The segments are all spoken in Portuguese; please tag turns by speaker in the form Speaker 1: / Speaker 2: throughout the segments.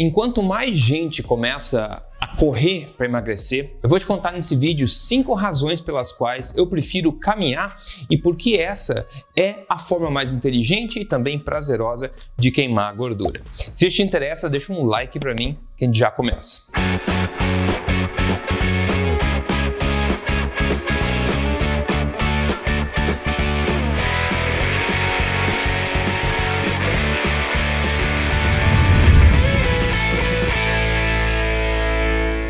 Speaker 1: Enquanto mais gente começa a correr para emagrecer, eu vou te contar nesse vídeo cinco razões pelas quais eu prefiro caminhar e por que essa é a forma mais inteligente e também prazerosa de queimar a gordura. Se te interessa, deixa um like para mim que a gente já começa.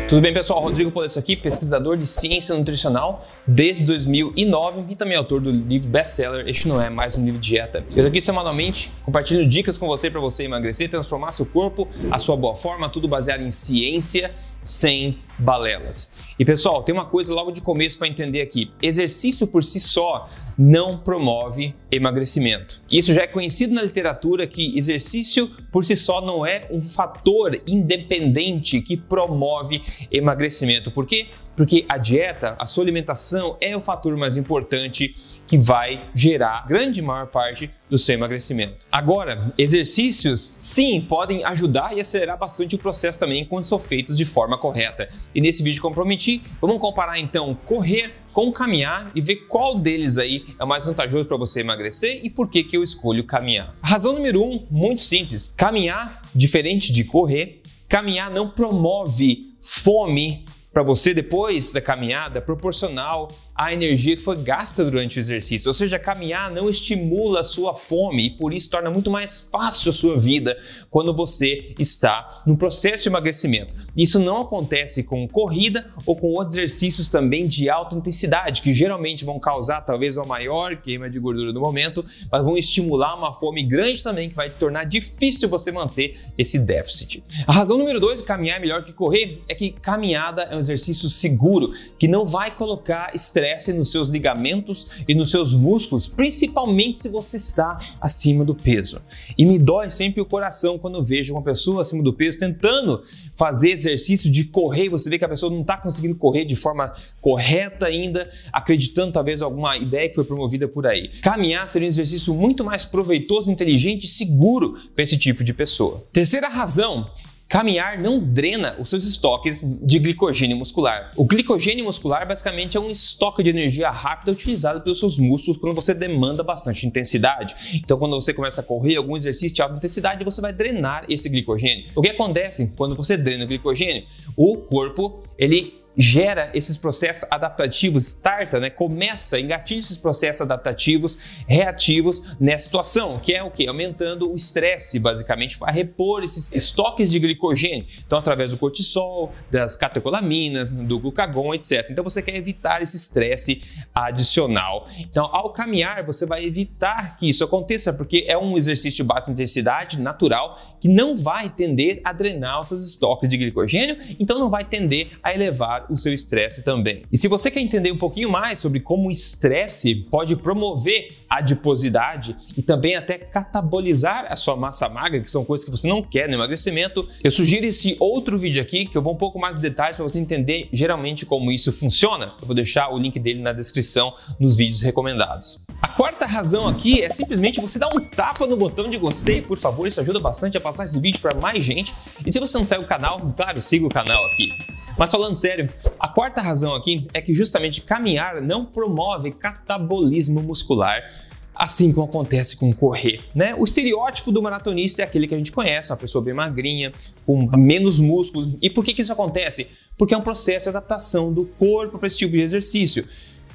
Speaker 1: Tudo bem, pessoal? Rodrigo Polesso aqui, pesquisador de ciência nutricional desde 2009 e também autor do livro best-seller Este Não É Mais Um Livro de Dieta. Eu tô aqui semanalmente compartilhando dicas com você para você emagrecer, transformar seu corpo, a sua boa forma, tudo baseado em ciência sem balelas. E pessoal, tem uma coisa logo de começo para entender aqui: exercício por si só não promove emagrecimento. Isso já é conhecido na literatura que exercício por si só não é um fator independente que promove emagrecimento. Por quê? Porque a dieta, a sua alimentação é o fator mais importante que vai gerar grande maior parte do seu emagrecimento. Agora, exercícios sim podem ajudar e acelerar bastante o processo também quando são feitos de forma correta. E nesse vídeo que eu prometi, vamos comparar então correr com caminhar e ver qual deles aí é mais vantajoso para você emagrecer e por que, que eu escolho caminhar. Razão número um, muito simples: caminhar, diferente de correr, caminhar não promove fome para você depois da caminhada proporcional à energia que foi gasta durante o exercício. Ou seja, caminhar não estimula a sua fome e por isso torna muito mais fácil a sua vida quando você está no processo de emagrecimento. Isso não acontece com corrida ou com outros exercícios também de alta intensidade, que geralmente vão causar talvez uma maior queima de gordura no momento, mas vão estimular uma fome grande também que vai tornar difícil você manter esse déficit. A razão número dois, caminhar é melhor que correr, é que caminhada é um exercício seguro que não vai colocar estresse nos seus ligamentos e nos seus músculos, principalmente se você está acima do peso. E me dói sempre o coração quando vejo uma pessoa acima do peso tentando fazer exercício de correr e você vê que a pessoa não está conseguindo correr de forma correta ainda, acreditando talvez alguma ideia que foi promovida por aí. Caminhar seria um exercício muito mais proveitoso, inteligente e seguro para esse tipo de pessoa. Terceira razão Caminhar não drena os seus estoques de glicogênio muscular. O glicogênio muscular basicamente é um estoque de energia rápida utilizado pelos seus músculos quando você demanda bastante intensidade. Então, quando você começa a correr algum exercício de alta intensidade, você vai drenar esse glicogênio. O que acontece quando você drena o glicogênio? O corpo ele gera esses processos adaptativos, starta, né, começa, engatilha esses processos adaptativos reativos nessa situação, que é o que? Aumentando o estresse, basicamente, para repor esses estoques de glicogênio. Então, através do cortisol, das catecolaminas, do glucagon, etc. Então, você quer evitar esse estresse adicional. Então, ao caminhar, você vai evitar que isso aconteça, porque é um exercício de baixa intensidade natural que não vai tender a drenar os seus estoques de glicogênio, então não vai tender a elevar o seu estresse também. E se você quer entender um pouquinho mais sobre como o estresse pode promover adiposidade e também até catabolizar a sua massa magra, que são coisas que você não quer no emagrecimento, eu sugiro esse outro vídeo aqui que eu vou um pouco mais de detalhes para você entender geralmente como isso funciona. Eu vou deixar o link dele na descrição nos vídeos recomendados. A quarta razão aqui é simplesmente você dar um tapa no botão de gostei, por favor, isso ajuda bastante a passar esse vídeo para mais gente. E se você não segue o canal, claro, siga o canal aqui. Mas falando sério, a quarta razão aqui é que justamente caminhar não promove catabolismo muscular assim como acontece com correr, né? O estereótipo do maratonista é aquele que a gente conhece, uma pessoa bem magrinha, com menos músculos. E por que, que isso acontece? Porque é um processo de adaptação do corpo para esse tipo de exercício.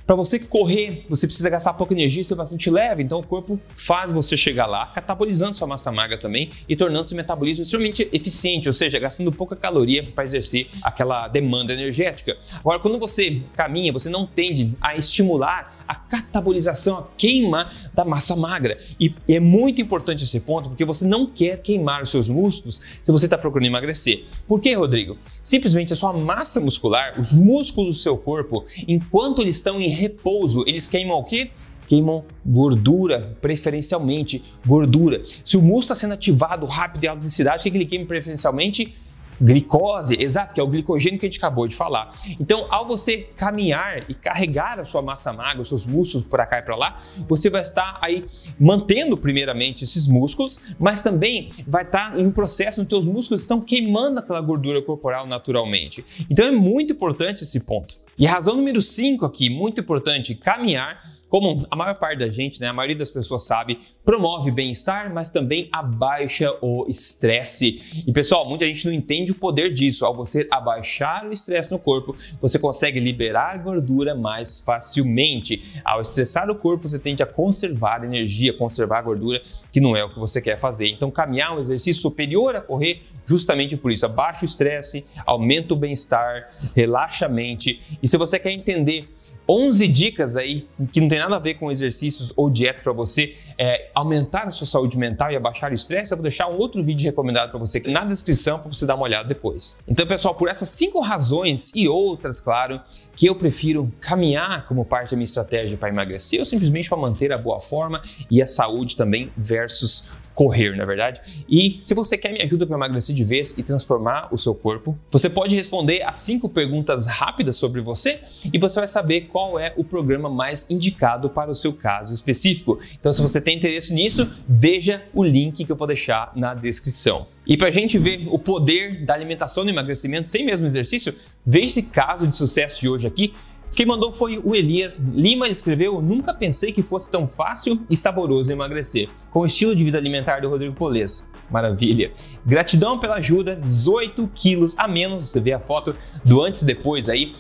Speaker 1: Para você correr, você precisa gastar pouca energia e ser bastante leve, então o corpo faz você chegar lá, catabolizando sua massa magra também e tornando seu metabolismo extremamente eficiente, ou seja, gastando pouca caloria para exercer aquela demanda energética. Agora, quando você caminha, você não tende a estimular a catabolização, a queima da massa magra. E é muito importante esse ponto porque você não quer queimar os seus músculos se você está procurando emagrecer. Por quê, Rodrigo? Simplesmente a sua massa muscular, os músculos do seu corpo, enquanto eles estão em repouso, eles queimam o quê? queimam gordura, preferencialmente gordura. Se o músculo está sendo ativado rápido e alta intensidade, o que ele queima preferencialmente? Glicose, exato, que é o glicogênio que a gente acabou de falar. Então, ao você caminhar e carregar a sua massa magra, os seus músculos para cá e para lá, você vai estar aí mantendo primeiramente esses músculos, mas também vai estar em um processo onde os músculos estão queimando aquela gordura corporal naturalmente. Então é muito importante esse ponto. E razão número 5 aqui, muito importante, caminhar como a maior parte da gente, né, a maioria das pessoas sabe, promove bem-estar, mas também abaixa o estresse. E pessoal, muita gente não entende o poder disso. Ao você abaixar o estresse no corpo, você consegue liberar gordura mais facilmente. Ao estressar o corpo, você tende a conservar energia, conservar gordura, que não é o que você quer fazer. Então, caminhar é um exercício superior a correr justamente por isso. Abaixa o estresse, aumenta o bem-estar, relaxa a mente. E se você quer entender 11 dicas aí que não tem nada a ver com exercícios ou dieta para você é, aumentar a sua saúde mental e abaixar o estresse, eu vou deixar um outro vídeo recomendado para você na descrição para você dar uma olhada depois. Então, pessoal, por essas cinco razões e outras, claro, que eu prefiro caminhar como parte da minha estratégia para emagrecer ou simplesmente para manter a boa forma e a saúde também versus correr, na é verdade. E se você quer me ajuda para emagrecer de vez e transformar o seu corpo, você pode responder as cinco perguntas rápidas sobre você e você vai saber qual é o programa mais indicado para o seu caso específico. Então, se você tem interesse nisso, veja o link que eu vou deixar na descrição. E para a gente ver o poder da alimentação no emagrecimento sem mesmo exercício, veja esse caso de sucesso de hoje aqui quem mandou foi o Elias Lima, escreveu: Nunca pensei que fosse tão fácil e saboroso emagrecer, com o estilo de vida alimentar do Rodrigo Polesso. Maravilha. Gratidão pela ajuda, 18 quilos a menos. Você vê a foto do antes e depois aí.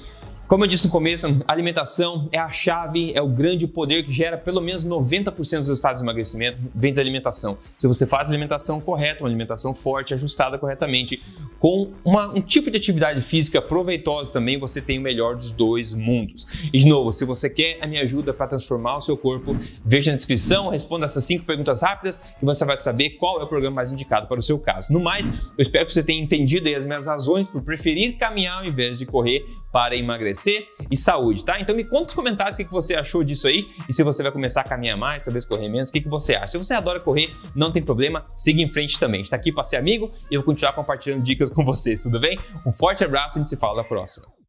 Speaker 1: Como eu disse no começo, alimentação é a chave, é o grande poder que gera pelo menos 90% dos resultados de emagrecimento, vem da alimentação. Se você faz alimentação correta, uma alimentação forte, ajustada corretamente, com uma, um tipo de atividade física proveitosa também, você tem o melhor dos dois mundos. E de novo, se você quer a minha ajuda para transformar o seu corpo, veja na descrição, responda essas cinco perguntas rápidas que você vai saber qual é o programa mais indicado para o seu caso. No mais, eu espero que você tenha entendido as minhas razões por preferir caminhar ao invés de correr para emagrecer e saúde, tá? Então me conta nos comentários o que você achou disso aí e se você vai começar a caminhar mais, talvez correr menos, o que você acha. Se você adora correr, não tem problema, siga em frente também. Está aqui para ser amigo e eu vou continuar compartilhando dicas com vocês, tudo bem? Um forte abraço e a gente se fala na próxima.